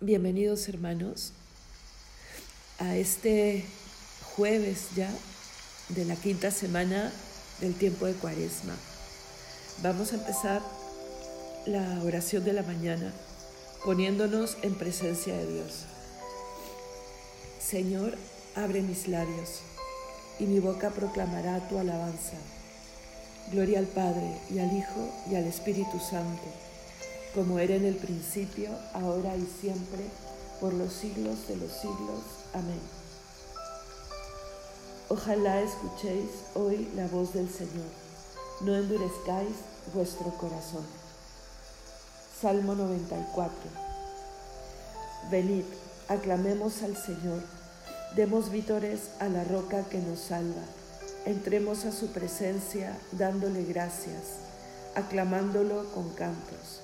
Bienvenidos hermanos a este jueves ya de la quinta semana del tiempo de Cuaresma. Vamos a empezar la oración de la mañana poniéndonos en presencia de Dios. Señor, abre mis labios y mi boca proclamará tu alabanza. Gloria al Padre y al Hijo y al Espíritu Santo como era en el principio, ahora y siempre, por los siglos de los siglos. Amén. Ojalá escuchéis hoy la voz del Señor, no endurezcáis vuestro corazón. Salmo 94. Venid, aclamemos al Señor, demos vítores a la roca que nos salva, entremos a su presencia dándole gracias, aclamándolo con cantos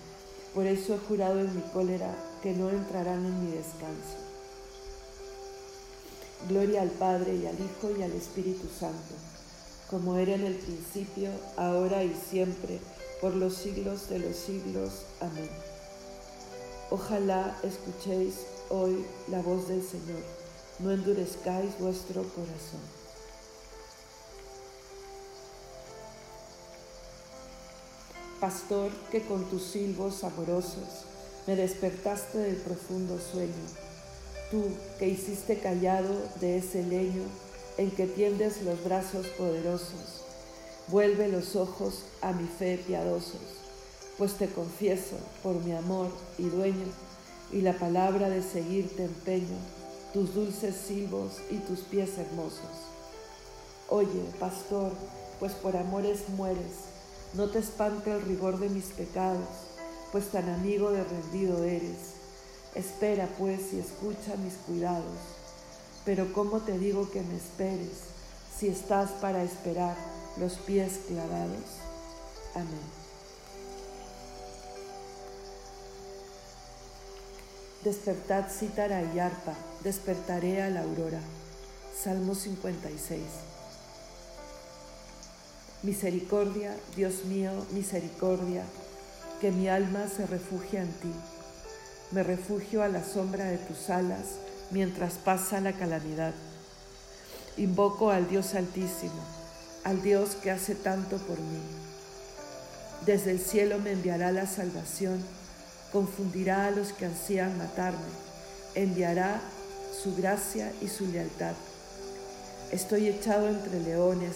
Por eso he jurado en mi cólera que no entrarán en mi descanso. Gloria al Padre y al Hijo y al Espíritu Santo, como era en el principio, ahora y siempre, por los siglos de los siglos. Amén. Ojalá escuchéis hoy la voz del Señor, no endurezcáis vuestro corazón. Pastor, que con tus silbos amorosos me despertaste del profundo sueño. Tú que hiciste callado de ese leño en que tiendes los brazos poderosos, vuelve los ojos a mi fe piadosos, pues te confieso por mi amor y dueño, y la palabra de seguirte empeño, tus dulces silbos y tus pies hermosos. Oye, pastor, pues por amores mueres, no te espante el rigor de mis pecados, pues tan amigo de rendido eres. Espera pues y escucha mis cuidados. Pero ¿cómo te digo que me esperes si estás para esperar los pies clavados? Amén. Despertad cítara y arpa, despertaré a la aurora. Salmo 56. Misericordia, Dios mío, misericordia que mi alma se refugia en ti. Me refugio a la sombra de tus alas mientras pasa la calamidad. Invoco al Dios Altísimo, al Dios que hace tanto por mí. Desde el cielo me enviará la salvación, confundirá a los que ansían matarme, enviará su gracia y su lealtad. Estoy echado entre leones,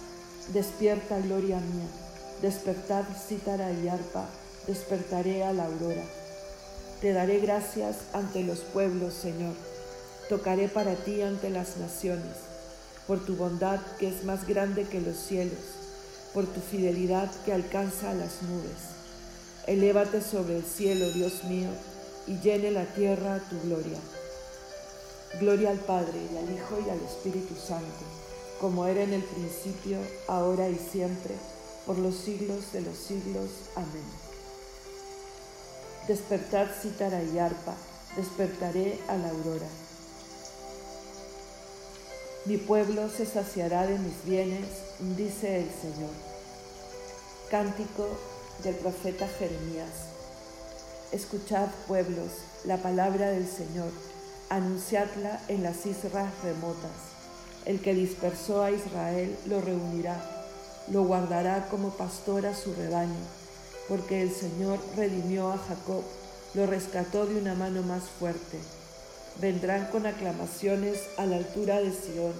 Despierta, gloria mía. Despertad, cítara y arpa despertaré a la aurora. Te daré gracias ante los pueblos, Señor. Tocaré para ti ante las naciones, por tu bondad que es más grande que los cielos, por tu fidelidad que alcanza a las nubes. Elévate sobre el cielo, Dios mío, y llene la tierra tu gloria. Gloria al Padre, y al Hijo, y al Espíritu Santo, como era en el principio, ahora y siempre, por los siglos de los siglos. Amén. Despertad cítara y arpa, despertaré a la aurora. Mi pueblo se saciará de mis bienes, dice el Señor. Cántico del profeta Jeremías. Escuchad, pueblos, la palabra del Señor, anunciadla en las islas remotas. El que dispersó a Israel lo reunirá, lo guardará como pastor a su rebaño, porque el Señor redimió a Jacob, lo rescató de una mano más fuerte vendrán con aclamaciones a la altura de Sión,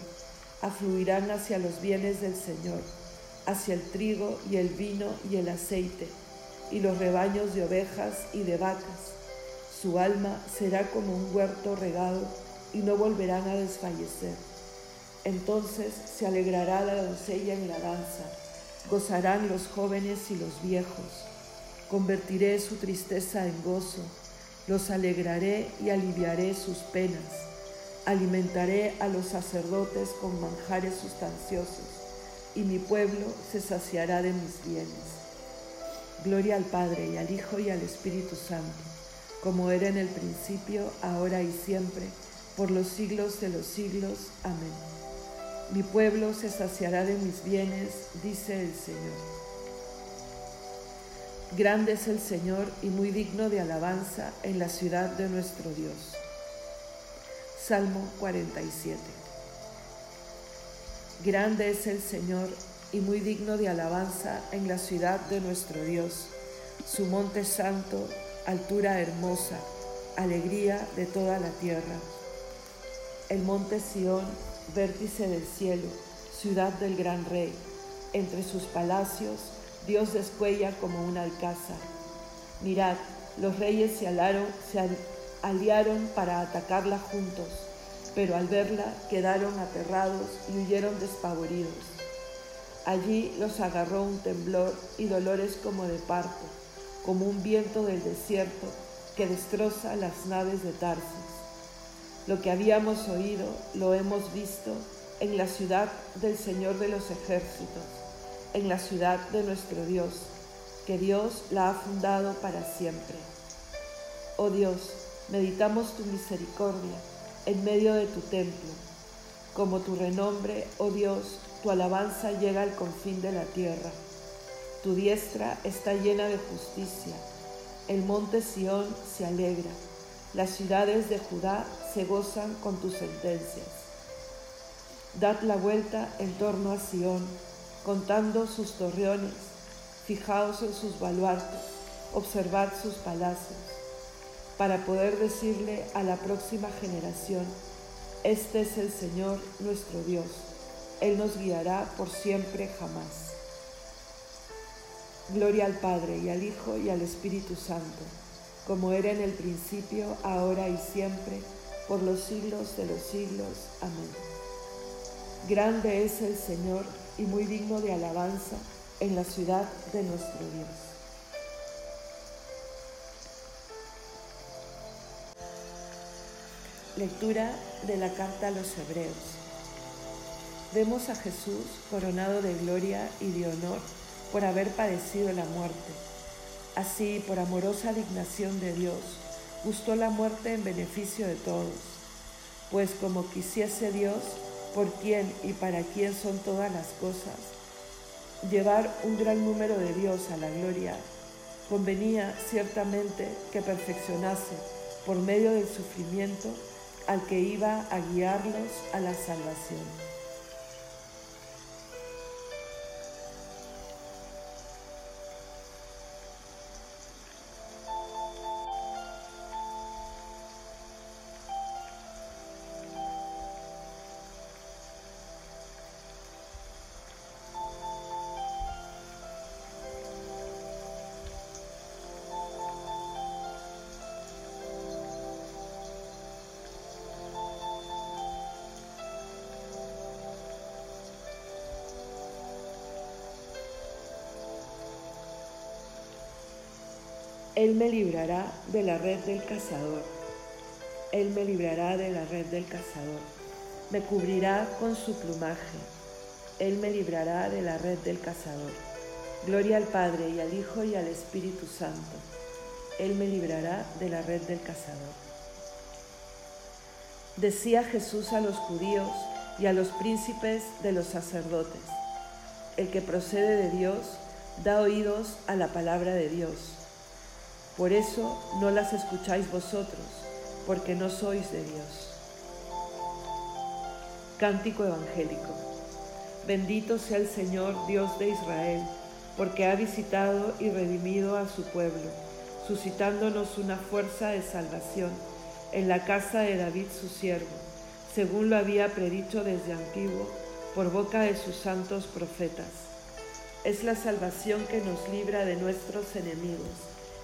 afluirán hacia los bienes del Señor, hacia el trigo y el vino y el aceite, y los rebaños de ovejas y de vacas. Su alma será como un huerto regado y no volverán a desfallecer. Entonces se alegrará la doncella en la danza, gozarán los jóvenes y los viejos. Convertiré su tristeza en gozo los alegraré y aliviaré sus penas. Alimentaré a los sacerdotes con manjares sustanciosos, y mi pueblo se saciará de mis bienes. Gloria al Padre y al Hijo y al Espíritu Santo, como era en el principio, ahora y siempre, por los siglos de los siglos. Amén. Mi pueblo se saciará de mis bienes, dice el Señor. Grande es el Señor y muy digno de alabanza en la ciudad de nuestro Dios. Salmo 47. Grande es el Señor y muy digno de alabanza en la ciudad de nuestro Dios, su monte santo, altura hermosa, alegría de toda la tierra. El monte Sión, vértice del cielo, ciudad del gran rey, entre sus palacios, Dios descuella como un alcázar. Mirad, los reyes se, se aliaron para atacarla juntos, pero al verla quedaron aterrados y huyeron despavoridos. Allí los agarró un temblor y dolores como de parto, como un viento del desierto que destroza las naves de Tarsis. Lo que habíamos oído lo hemos visto en la ciudad del Señor de los ejércitos en la ciudad de nuestro Dios, que Dios la ha fundado para siempre. Oh Dios, meditamos tu misericordia en medio de tu templo. Como tu renombre, oh Dios, tu alabanza llega al confín de la tierra. Tu diestra está llena de justicia. El monte Sión se alegra. Las ciudades de Judá se gozan con tus sentencias. Dad la vuelta en torno a Sión contando sus torreones, fijaos en sus baluartes, observad sus palacios, para poder decirle a la próxima generación, este es el Señor nuestro Dios, Él nos guiará por siempre jamás. Gloria al Padre y al Hijo y al Espíritu Santo, como era en el principio, ahora y siempre, por los siglos de los siglos. Amén. Grande es el Señor y muy digno de alabanza en la ciudad de nuestro Dios. Lectura de la carta a los Hebreos. Vemos a Jesús coronado de gloria y de honor por haber padecido la muerte. Así, por amorosa dignación de Dios, gustó la muerte en beneficio de todos, pues como quisiese Dios, por quién y para quién son todas las cosas, llevar un gran número de Dios a la gloria, convenía ciertamente que perfeccionase por medio del sufrimiento al que iba a guiarlos a la salvación. Él me librará de la red del cazador. Él me librará de la red del cazador. Me cubrirá con su plumaje. Él me librará de la red del cazador. Gloria al Padre y al Hijo y al Espíritu Santo. Él me librará de la red del cazador. Decía Jesús a los judíos y a los príncipes de los sacerdotes. El que procede de Dios da oídos a la palabra de Dios. Por eso no las escucháis vosotros, porque no sois de Dios. Cántico Evangélico. Bendito sea el Señor, Dios de Israel, porque ha visitado y redimido a su pueblo, suscitándonos una fuerza de salvación en la casa de David su siervo, según lo había predicho desde antiguo por boca de sus santos profetas. Es la salvación que nos libra de nuestros enemigos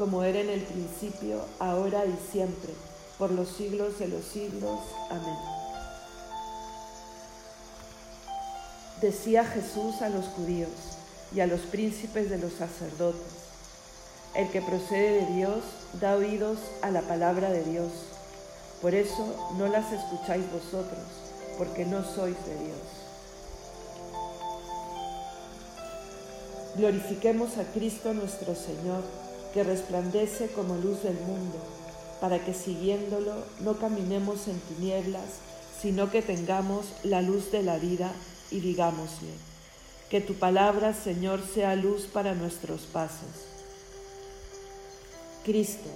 como era en el principio, ahora y siempre, por los siglos de los siglos. Amén. Decía Jesús a los judíos y a los príncipes de los sacerdotes, el que procede de Dios da oídos a la palabra de Dios. Por eso no las escucháis vosotros, porque no sois de Dios. Glorifiquemos a Cristo nuestro Señor, que resplandece como luz del mundo, para que siguiéndolo no caminemos en tinieblas, sino que tengamos la luz de la vida y digámosle, que tu palabra, Señor, sea luz para nuestros pasos Cristo,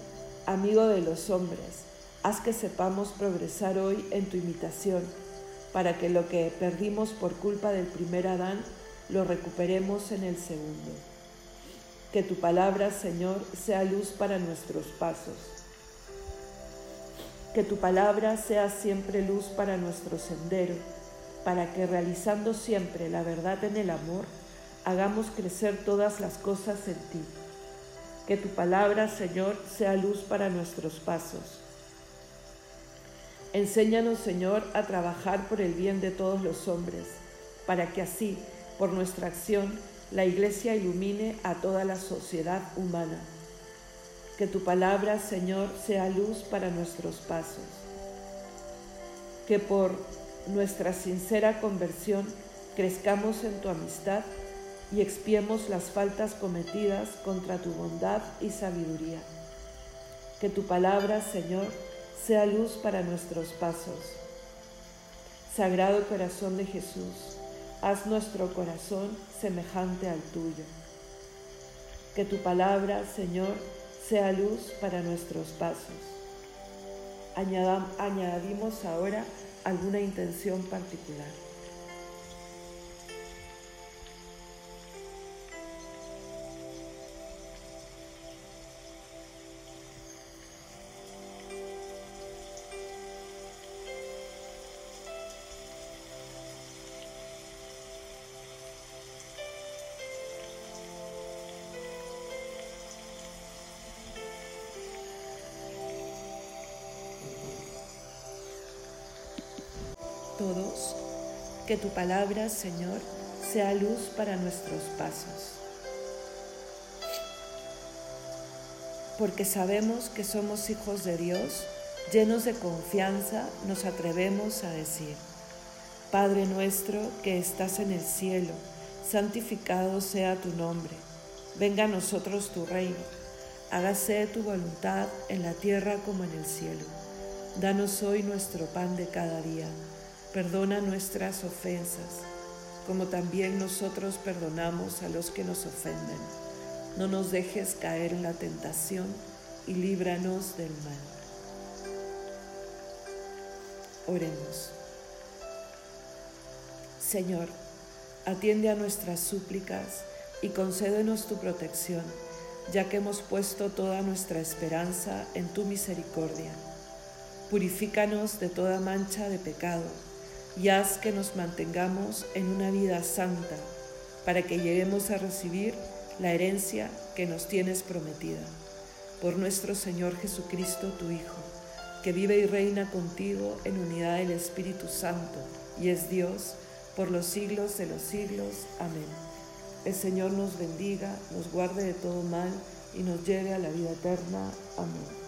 amigo de los hombres, haz que sepamos progresar hoy en tu imitación, para que lo que perdimos por culpa del primer Adán lo recuperemos en el segundo. Que tu palabra, Señor, sea luz para nuestros pasos. Que tu palabra sea siempre luz para nuestro sendero, para que realizando siempre la verdad en el amor, hagamos crecer todas las cosas en ti que tu palabra, Señor, sea luz para nuestros pasos. Enséñanos, Señor, a trabajar por el bien de todos los hombres, para que así, por nuestra acción, la Iglesia ilumine a toda la sociedad humana. Que tu palabra, Señor, sea luz para nuestros pasos. Que por nuestra sincera conversión crezcamos en tu amistad y expiemos las faltas cometidas contra tu bondad y sabiduría. Que tu palabra, Señor, sea luz para nuestros pasos. Sagrado corazón de Jesús, haz nuestro corazón semejante al tuyo. Que tu palabra, Señor, sea luz para nuestros pasos. añadimos ahora alguna intención particular. Todos, que tu palabra, Señor, sea luz para nuestros pasos. Porque sabemos que somos hijos de Dios, llenos de confianza, nos atrevemos a decir, Padre nuestro que estás en el cielo, santificado sea tu nombre, venga a nosotros tu reino, hágase tu voluntad en la tierra como en el cielo. Danos hoy nuestro pan de cada día Perdona nuestras ofensas, como también nosotros perdonamos a los que nos ofenden. No nos dejes caer en la tentación y líbranos del mal. Oremos. Señor, atiende a nuestras súplicas y concédenos tu protección, ya que hemos puesto toda nuestra esperanza en tu misericordia. Purifícanos de toda mancha de pecado y haz que nos mantengamos en una vida santa, para que lleguemos a recibir la herencia que nos tienes prometida. Por nuestro Señor Jesucristo, tu Hijo, que vive y reina contigo en unidad del Espíritu Santo y es Dios por los siglos de los siglos. Amén. El Señor nos bendiga, nos guarde de todo mal y nos lleve a la vida eterna. Amén.